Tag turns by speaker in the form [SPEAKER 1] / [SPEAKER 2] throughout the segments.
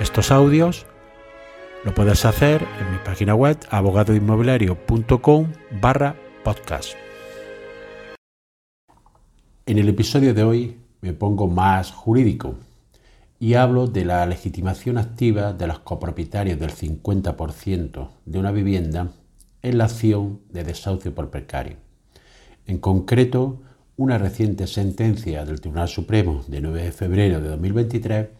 [SPEAKER 1] estos audios, lo puedes hacer en mi página web abogadoinmobiliario.com barra podcast. En el episodio de hoy me pongo más jurídico y hablo de la legitimación activa de los copropietarios del 50% de una vivienda en la acción de desahucio por precario. En concreto, una reciente sentencia del Tribunal Supremo de 9 de febrero de 2023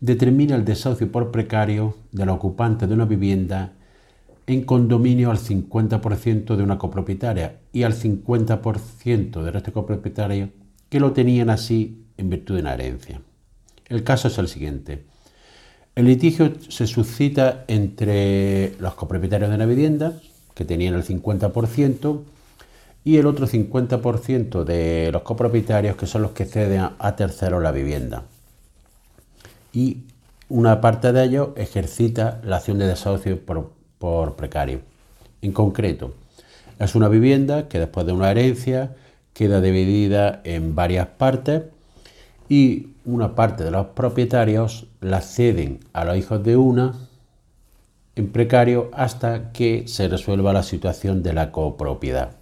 [SPEAKER 1] determina el desahucio por precario del ocupante de una vivienda en condominio al 50% de una copropietaria y al 50% del resto copropietario que lo tenían así en virtud de una herencia. El caso es el siguiente. El litigio se suscita entre los copropietarios de la vivienda, que tenían el 50%, y el otro 50% de los copropietarios, que son los que ceden a terceros la vivienda. Y una parte de ellos ejercita la acción de desahucio por, por precario. En concreto, es una vivienda que después de una herencia queda dividida en varias partes y una parte de los propietarios la ceden a los hijos de una en precario hasta que se resuelva la situación de la copropiedad.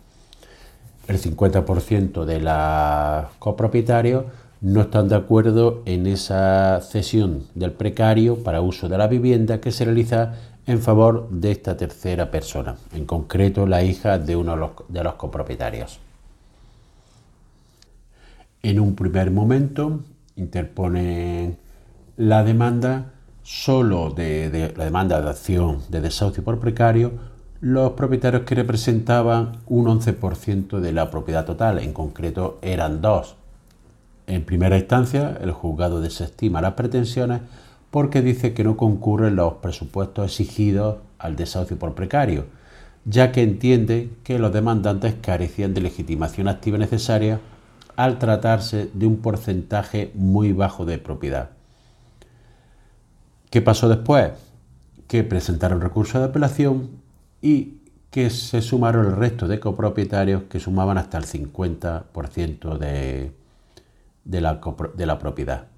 [SPEAKER 1] El 50% de los copropietarios no están de acuerdo en esa cesión del precario para uso de la vivienda que se realiza en favor de esta tercera persona, en concreto la hija de uno de los, copropietarios. En un primer momento interpone la demanda solo de, la demanda de acción de desahucio por precario los propietarios que representaban un 11% de la propiedad total, en concreto eran dos. En primera instancia, el juzgado desestima las pretensiones porque dice que no concurren los presupuestos exigidos al desahucio por precario, ya que entiende que los demandantes carecían de legitimación activa necesaria al tratarse de un porcentaje muy bajo de propiedad. ¿Qué pasó después? Que presentaron recurso de apelación y que se sumaron el resto de copropietarios que sumaban hasta el 50% de, de, la, de la propiedad.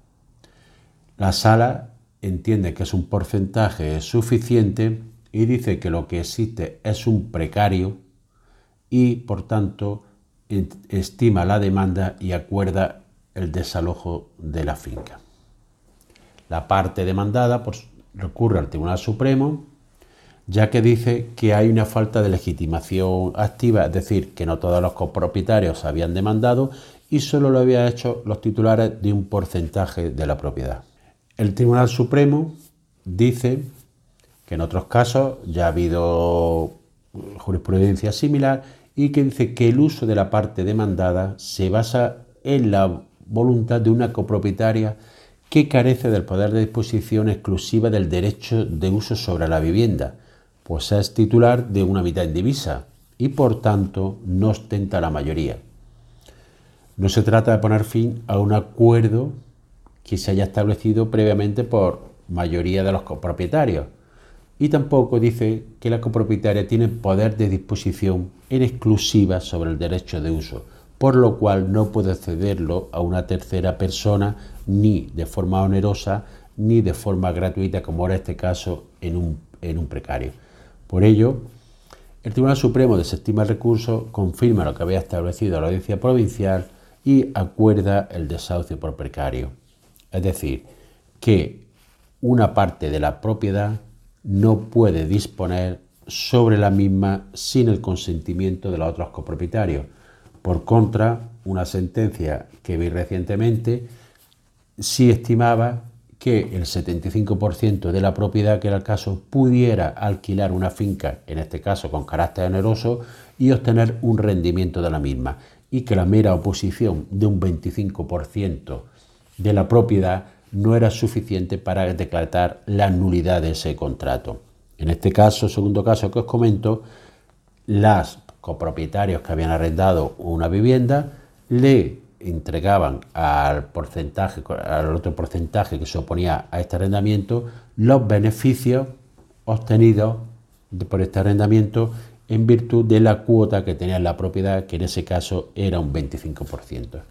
[SPEAKER 1] La sala entiende que es un porcentaje suficiente y dice que lo que existe es un precario y por tanto estima la demanda y acuerda el desalojo de la finca. La parte demandada pues, recurre al Tribunal Supremo ya que dice que hay una falta de legitimación activa, es decir, que no todos los copropietarios habían demandado y solo lo habían hecho los titulares de un porcentaje de la propiedad. El Tribunal Supremo dice que en otros casos ya ha habido jurisprudencia similar y que dice que el uso de la parte demandada se basa en la voluntad de una copropietaria que carece del poder de disposición exclusiva del derecho de uso sobre la vivienda, pues es titular de una mitad indivisa y por tanto no ostenta la mayoría. No se trata de poner fin a un acuerdo que se haya establecido previamente por mayoría de los copropietarios, y tampoco dice que la copropietaria tiene poder de disposición en exclusiva sobre el derecho de uso, por lo cual no puede cederlo a una tercera persona ni de forma onerosa ni de forma gratuita, como era este caso en en un precario. Por ello, el Tribunal Supremo desestima el recurso, confirma lo que había establecido la audiencia provincial y acuerda el desahucio por precario. Es decir, que una parte de la propiedad no puede disponer sobre la misma sin el consentimiento de los otros copropietarios. Por contra, una sentencia que vi recientemente sí estimaba que el 75% de la propiedad, que era el caso, pudiera alquilar una finca, en este caso con carácter generoso, y obtener un rendimiento de la misma, y que la mera oposición de un 25% de la propiedad no era suficiente para declarar la nulidad de ese contrato. En este caso, segundo caso que os comento, las copropietarios que habían arrendado una vivienda le entregaban al porcentaje, al otro porcentaje que se oponía a este arrendamiento, los beneficios obtenidos por este arrendamiento en virtud de la cuota que tenía la propiedad, que en ese caso era un 25%.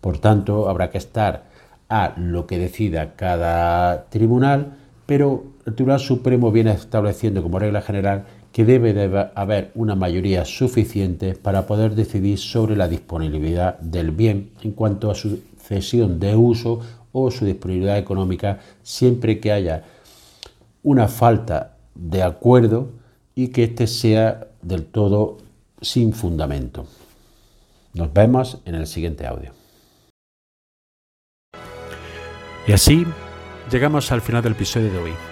[SPEAKER 1] Por tanto, habrá que estar a lo que decida cada tribunal, pero el Tribunal Supremo viene estableciendo como regla general que debe de haber una mayoría suficiente para poder decidir sobre la disponibilidad del bien en cuanto a su cesión de uso o su disponibilidad económica, siempre que haya una falta de acuerdo y que éste sea del todo sin fundamento. Nos vemos en el siguiente audio.
[SPEAKER 2] Y así llegamos al final del episodio de hoy.